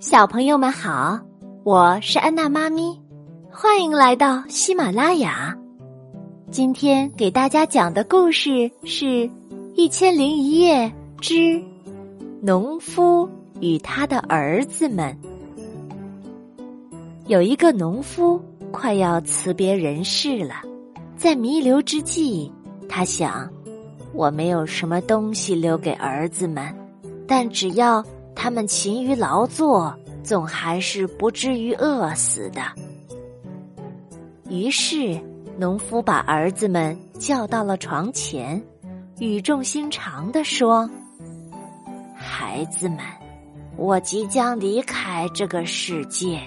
小朋友们好，我是安娜妈咪，欢迎来到喜马拉雅。今天给大家讲的故事是《一千零一夜之农夫与他的儿子们》。有一个农夫快要辞别人世了，在弥留之际，他想：我没有什么东西留给儿子们，但只要……他们勤于劳作，总还是不至于饿死的。于是，农夫把儿子们叫到了床前，语重心长的说：“孩子们，我即将离开这个世界，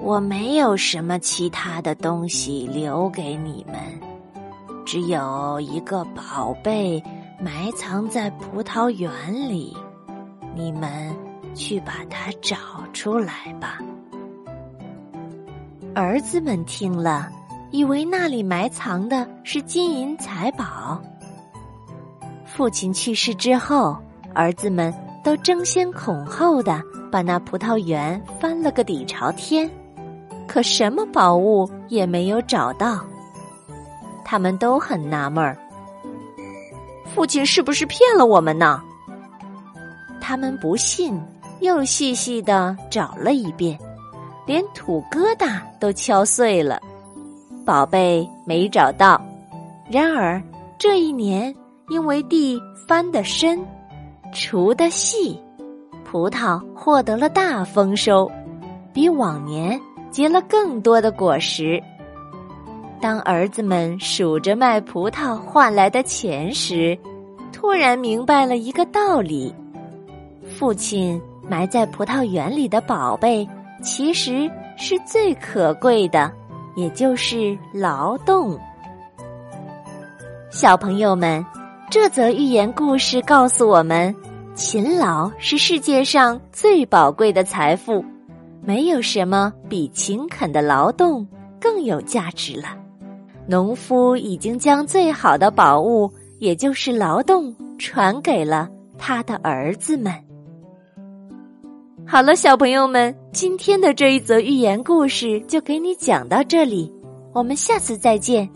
我没有什么其他的东西留给你们，只有一个宝贝埋藏在葡萄园里。”你们去把它找出来吧。儿子们听了，以为那里埋藏的是金银财宝。父亲去世之后，儿子们都争先恐后的把那葡萄园翻了个底朝天，可什么宝物也没有找到。他们都很纳闷儿，父亲是不是骗了我们呢？他们不信，又细细的找了一遍，连土疙瘩都敲碎了，宝贝没找到。然而这一年，因为地翻得深，锄得细，葡萄获得了大丰收，比往年结了更多的果实。当儿子们数着卖葡萄换来的钱时，突然明白了一个道理。父亲埋在葡萄园里的宝贝，其实是最可贵的，也就是劳动。小朋友们，这则寓言故事告诉我们，勤劳是世界上最宝贵的财富，没有什么比勤恳的劳动更有价值了。农夫已经将最好的宝物，也就是劳动，传给了他的儿子们。好了，小朋友们，今天的这一则寓言故事就给你讲到这里，我们下次再见。